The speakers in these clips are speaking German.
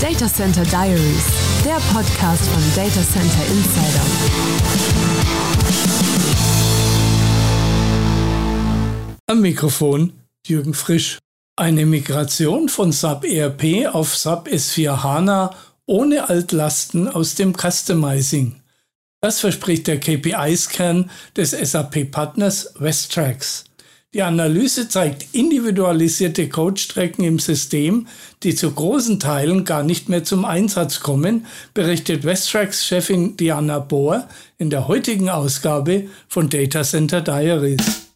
Data Center Diaries, der Podcast von Data Center Insider. Am Mikrofon Jürgen Frisch. Eine Migration von SAP ERP auf SAP S4 HANA ohne Altlasten aus dem Customizing. Das verspricht der KPI-Scan des SAP-Partners Westtrax. Die Analyse zeigt individualisierte Codestrecken im System, die zu großen Teilen gar nicht mehr zum Einsatz kommen, berichtet Westtrax-Chefin Diana Bohr in der heutigen Ausgabe von Data Center Diaries.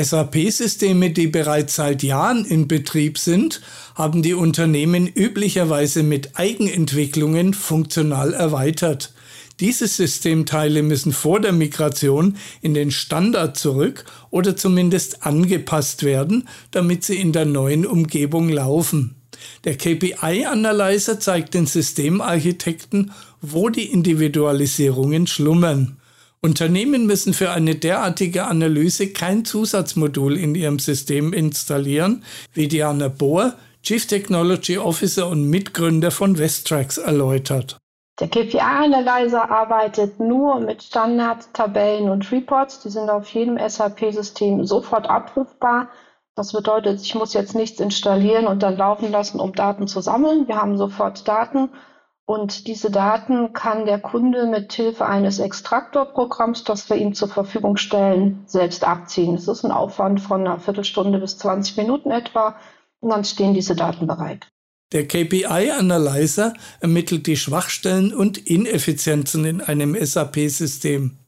SAP-Systeme, die bereits seit Jahren in Betrieb sind, haben die Unternehmen üblicherweise mit Eigenentwicklungen funktional erweitert. Diese Systemteile müssen vor der Migration in den Standard zurück oder zumindest angepasst werden, damit sie in der neuen Umgebung laufen. Der KPI-Analyzer zeigt den Systemarchitekten, wo die Individualisierungen schlummern. Unternehmen müssen für eine derartige Analyse kein Zusatzmodul in ihrem System installieren, wie Diana Bohr, Chief Technology Officer und Mitgründer von Westtrax erläutert. Der KPI-Analyzer arbeitet nur mit Standards, Tabellen und Reports. Die sind auf jedem SAP-System sofort abrufbar. Das bedeutet, ich muss jetzt nichts installieren und dann laufen lassen, um Daten zu sammeln. Wir haben sofort Daten und diese Daten kann der Kunde mit Hilfe eines Extraktorprogramms, das wir ihm zur Verfügung stellen, selbst abziehen. Das ist ein Aufwand von einer Viertelstunde bis 20 Minuten etwa und dann stehen diese Daten bereit. Der KPI-Analyzer ermittelt die Schwachstellen und Ineffizienzen in einem SAP-System.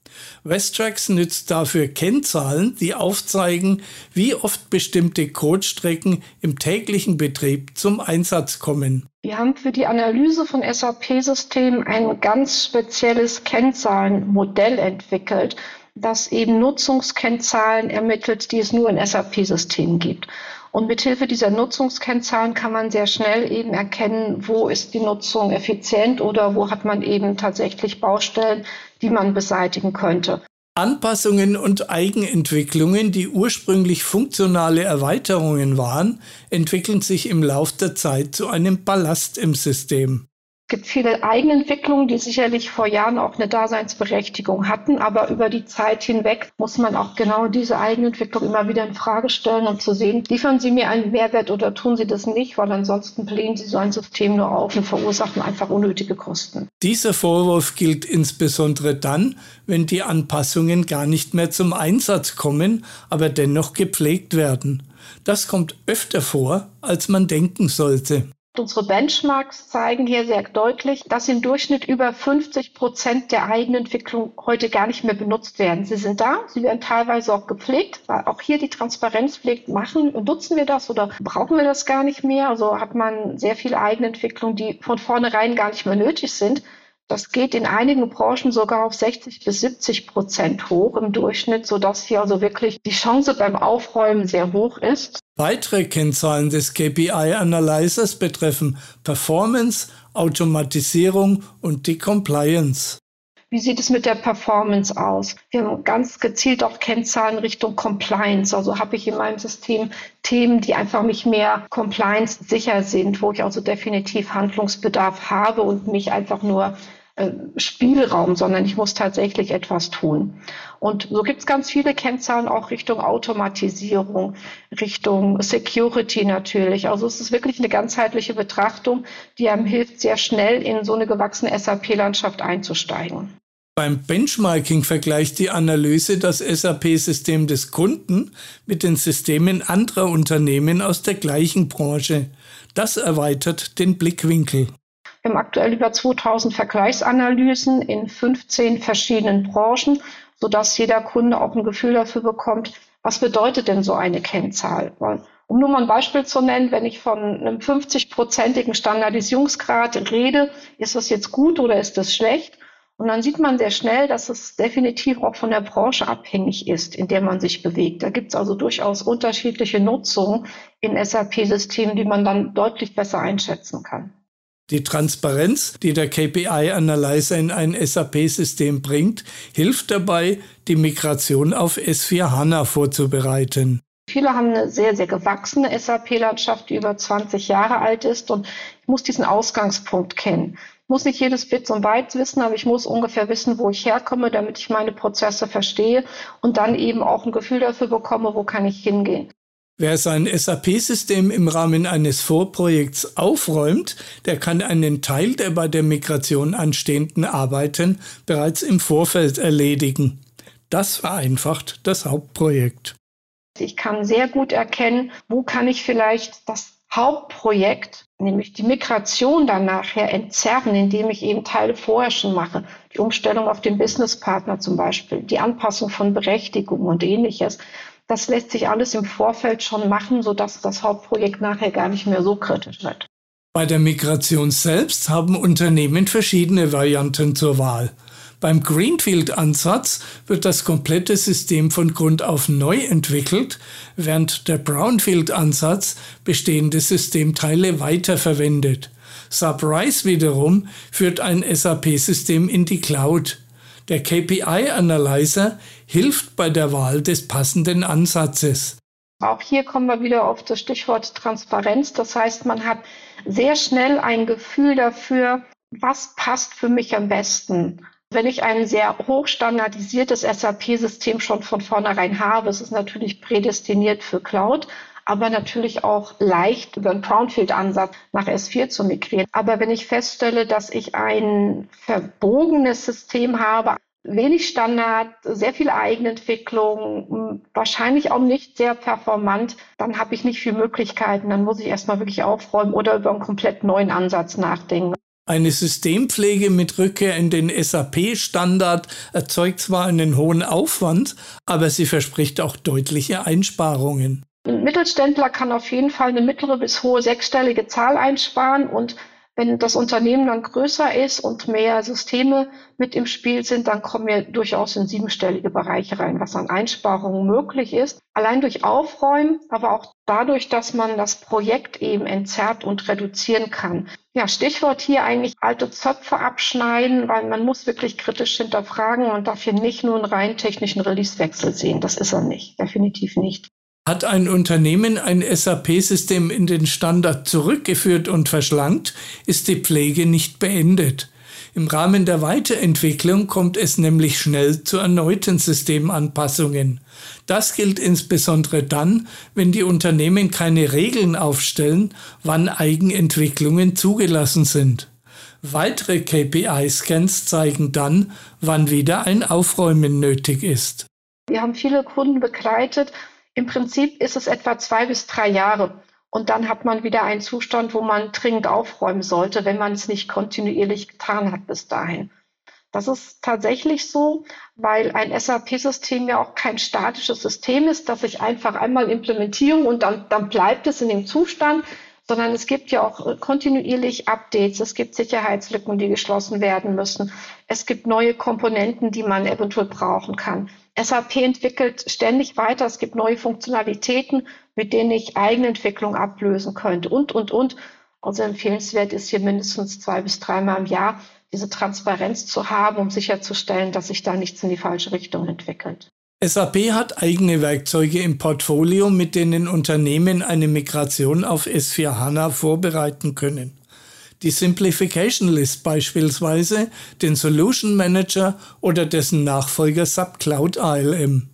Westtrax nützt dafür Kennzahlen, die aufzeigen, wie oft bestimmte Codestrecken im täglichen Betrieb zum Einsatz kommen. Wir haben für die Analyse von SAP-Systemen ein ganz spezielles Kennzahlenmodell entwickelt, das eben Nutzungskennzahlen ermittelt, die es nur in SAP-Systemen gibt. Und mithilfe dieser Nutzungskennzahlen kann man sehr schnell eben erkennen, wo ist die Nutzung effizient oder wo hat man eben tatsächlich Baustellen, die man beseitigen könnte. Anpassungen und Eigenentwicklungen, die ursprünglich funktionale Erweiterungen waren, entwickeln sich im Lauf der Zeit zu einem Ballast im System. Es gibt viele Eigenentwicklungen, die sicherlich vor Jahren auch eine Daseinsberechtigung hatten, aber über die Zeit hinweg muss man auch genau diese Eigenentwicklung immer wieder in Frage stellen, um zu sehen, liefern sie mir einen Mehrwert oder tun sie das nicht, weil ansonsten blähen sie so ein System nur auf und verursachen einfach unnötige Kosten. Dieser Vorwurf gilt insbesondere dann, wenn die Anpassungen gar nicht mehr zum Einsatz kommen, aber dennoch gepflegt werden. Das kommt öfter vor, als man denken sollte. Unsere Benchmarks zeigen hier sehr deutlich, dass im Durchschnitt über 50 Prozent der Eigenentwicklung heute gar nicht mehr benutzt werden. Sie sind da, sie werden teilweise auch gepflegt, weil auch hier die Transparenz pflegt, machen, nutzen wir das oder brauchen wir das gar nicht mehr? Also hat man sehr viel Eigenentwicklung, die von vornherein gar nicht mehr nötig sind. Das geht in einigen Branchen sogar auf 60 bis 70 Prozent hoch im Durchschnitt, sodass hier also wirklich die Chance beim Aufräumen sehr hoch ist. Weitere Kennzahlen des KPI-Analyzers betreffen Performance, Automatisierung und die Compliance. Wie sieht es mit der Performance aus? Wir haben ganz gezielt auch Kennzahlen Richtung Compliance. Also habe ich in meinem System Themen, die einfach nicht mehr compliance sicher sind, wo ich also definitiv Handlungsbedarf habe und mich einfach nur Spielraum, sondern ich muss tatsächlich etwas tun. Und so gibt es ganz viele Kennzahlen auch Richtung Automatisierung, Richtung Security natürlich. Also es ist wirklich eine ganzheitliche Betrachtung, die einem hilft, sehr schnell in so eine gewachsene SAP-Landschaft einzusteigen. Beim Benchmarking vergleicht die Analyse das SAP-System des Kunden mit den Systemen anderer Unternehmen aus der gleichen Branche. Das erweitert den Blickwinkel. Wir haben aktuell über 2000 Vergleichsanalysen in 15 verschiedenen Branchen, sodass jeder Kunde auch ein Gefühl dafür bekommt, was bedeutet denn so eine Kennzahl? Um nur mal ein Beispiel zu nennen, wenn ich von einem 50-prozentigen Standardisierungsgrad rede, ist das jetzt gut oder ist das schlecht? Und dann sieht man sehr schnell, dass es definitiv auch von der Branche abhängig ist, in der man sich bewegt. Da gibt es also durchaus unterschiedliche Nutzungen in SAP-Systemen, die man dann deutlich besser einschätzen kann. Die Transparenz, die der KPI-Analyzer in ein SAP-System bringt, hilft dabei, die Migration auf S4 HANA vorzubereiten. Viele haben eine sehr, sehr gewachsene SAP-Landschaft, die über 20 Jahre alt ist und ich muss diesen Ausgangspunkt kennen. Ich muss nicht jedes Bit und Byte wissen, aber ich muss ungefähr wissen, wo ich herkomme, damit ich meine Prozesse verstehe und dann eben auch ein Gefühl dafür bekomme, wo kann ich hingehen. Wer sein SAP-System im Rahmen eines Vorprojekts aufräumt, der kann einen Teil der bei der Migration anstehenden Arbeiten bereits im Vorfeld erledigen. Das vereinfacht das Hauptprojekt. Ich kann sehr gut erkennen, wo kann ich vielleicht das Hauptprojekt, nämlich die Migration dann nachher entzerren, indem ich eben Teile vorher schon mache. Die Umstellung auf den Businesspartner zum Beispiel, die Anpassung von Berechtigungen und ähnliches. Das lässt sich alles im Vorfeld schon machen, sodass das Hauptprojekt nachher gar nicht mehr so kritisch wird. Bei der Migration selbst haben Unternehmen verschiedene Varianten zur Wahl. Beim Greenfield-Ansatz wird das komplette System von Grund auf neu entwickelt, während der Brownfield-Ansatz bestehende Systemteile weiterverwendet. Subrise wiederum führt ein SAP-System in die Cloud. Der KPI-Analyzer hilft bei der Wahl des passenden Ansatzes. Auch hier kommen wir wieder auf das Stichwort Transparenz. Das heißt, man hat sehr schnell ein Gefühl dafür, was passt für mich am besten. Wenn ich ein sehr hochstandardisiertes SAP-System schon von vornherein habe, es ist natürlich prädestiniert für Cloud, aber natürlich auch leicht über einen Brownfield-Ansatz nach S4 zu migrieren. Aber wenn ich feststelle, dass ich ein verbogenes System habe, wenig Standard, sehr viel Eigenentwicklung, wahrscheinlich auch nicht sehr performant, dann habe ich nicht viel Möglichkeiten. Dann muss ich erstmal wirklich aufräumen oder über einen komplett neuen Ansatz nachdenken. Eine Systempflege mit Rückkehr in den SAP-Standard erzeugt zwar einen hohen Aufwand, aber sie verspricht auch deutliche Einsparungen. Ein Mittelständler kann auf jeden Fall eine mittlere bis hohe sechsstellige Zahl einsparen und wenn das Unternehmen dann größer ist und mehr Systeme mit im Spiel sind, dann kommen wir durchaus in siebenstellige Bereiche rein, was an Einsparungen möglich ist. Allein durch Aufräumen, aber auch dadurch, dass man das Projekt eben entzerrt und reduzieren kann. Ja, Stichwort hier eigentlich alte Zöpfe abschneiden, weil man muss wirklich kritisch hinterfragen und darf hier nicht nur einen rein technischen Releasewechsel sehen. Das ist er nicht, definitiv nicht. Hat ein Unternehmen ein SAP-System in den Standard zurückgeführt und verschlankt, ist die Pflege nicht beendet. Im Rahmen der Weiterentwicklung kommt es nämlich schnell zu erneuten Systemanpassungen. Das gilt insbesondere dann, wenn die Unternehmen keine Regeln aufstellen, wann Eigenentwicklungen zugelassen sind. Weitere KPI-Scans zeigen dann, wann wieder ein Aufräumen nötig ist. Wir haben viele Kunden begleitet, im Prinzip ist es etwa zwei bis drei Jahre. Und dann hat man wieder einen Zustand, wo man dringend aufräumen sollte, wenn man es nicht kontinuierlich getan hat bis dahin. Das ist tatsächlich so, weil ein SAP-System ja auch kein statisches System ist, das ich einfach einmal implementiere und dann, dann bleibt es in dem Zustand, sondern es gibt ja auch kontinuierlich Updates, es gibt Sicherheitslücken, die geschlossen werden müssen, es gibt neue Komponenten, die man eventuell brauchen kann. SAP entwickelt ständig weiter. Es gibt neue Funktionalitäten, mit denen ich Eigenentwicklung ablösen könnte und, und, und. Also empfehlenswert ist hier mindestens zwei bis dreimal im Jahr diese Transparenz zu haben, um sicherzustellen, dass sich da nichts in die falsche Richtung entwickelt. SAP hat eigene Werkzeuge im Portfolio, mit denen Unternehmen eine Migration auf S4 HANA vorbereiten können die Simplification List beispielsweise, den Solution Manager oder dessen Nachfolger SubCloud ALM.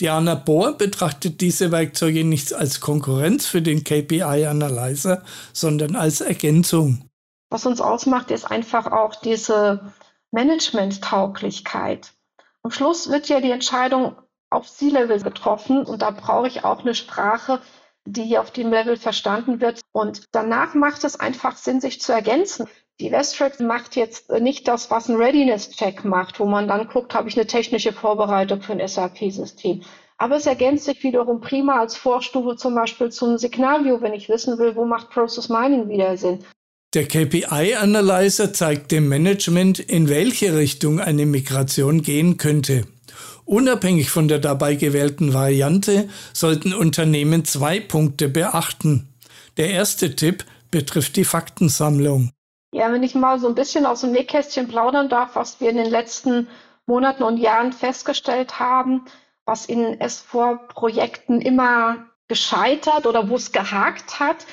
Diana Bohr betrachtet diese Werkzeuge nicht als Konkurrenz für den KPI-Analyzer, sondern als Ergänzung. Was uns ausmacht, ist einfach auch diese Management-Tauglichkeit. Am Schluss wird ja die Entscheidung auf C-Level getroffen und da brauche ich auch eine Sprache, die auf dem Level verstanden wird. Und danach macht es einfach Sinn, sich zu ergänzen. Die Westtrack macht jetzt nicht das, was ein Readiness-Check macht, wo man dann guckt, habe ich eine technische Vorbereitung für ein SAP-System. Aber es ergänzt sich wiederum prima als Vorstufe zum Beispiel zum Signalview, wenn ich wissen will, wo macht Process Mining wieder Sinn. Der KPI-Analyzer zeigt dem Management, in welche Richtung eine Migration gehen könnte. Unabhängig von der dabei gewählten Variante sollten Unternehmen zwei Punkte beachten. Der erste Tipp betrifft die Faktensammlung. Ja, wenn ich mal so ein bisschen aus dem Nähkästchen plaudern darf, was wir in den letzten Monaten und Jahren festgestellt haben, was in S4-Projekten immer gescheitert oder wo es gehakt hat,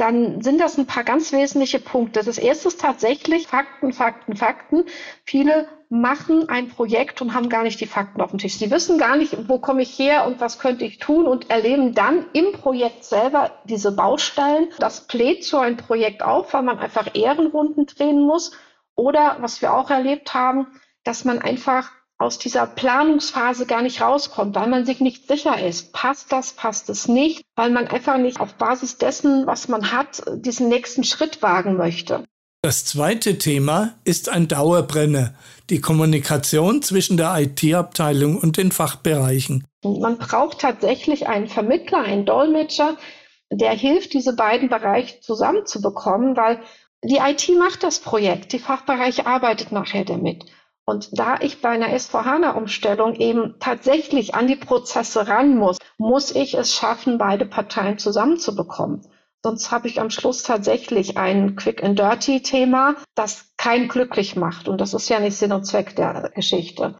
dann sind das ein paar ganz wesentliche Punkte. Das erste ist tatsächlich Fakten, Fakten, Fakten. Viele machen ein Projekt und haben gar nicht die Fakten auf dem Tisch. Sie wissen gar nicht, wo komme ich her und was könnte ich tun und erleben dann im Projekt selber diese Baustellen. Das bläht so ein Projekt auf, weil man einfach Ehrenrunden drehen muss. Oder was wir auch erlebt haben, dass man einfach aus dieser Planungsphase gar nicht rauskommt, weil man sich nicht sicher ist, passt das, passt es nicht, weil man einfach nicht auf Basis dessen, was man hat, diesen nächsten Schritt wagen möchte. Das zweite Thema ist ein Dauerbrenner, die Kommunikation zwischen der IT-Abteilung und den Fachbereichen. Man braucht tatsächlich einen Vermittler, einen Dolmetscher, der hilft, diese beiden Bereiche zusammenzubekommen, weil die IT macht das Projekt, die Fachbereich arbeitet nachher damit. Und da ich bei einer S4HANA-Umstellung eben tatsächlich an die Prozesse ran muss, muss ich es schaffen, beide Parteien zusammenzubekommen. Sonst habe ich am Schluss tatsächlich ein Quick and Dirty Thema, das keinen glücklich macht. Und das ist ja nicht Sinn und Zweck der Geschichte.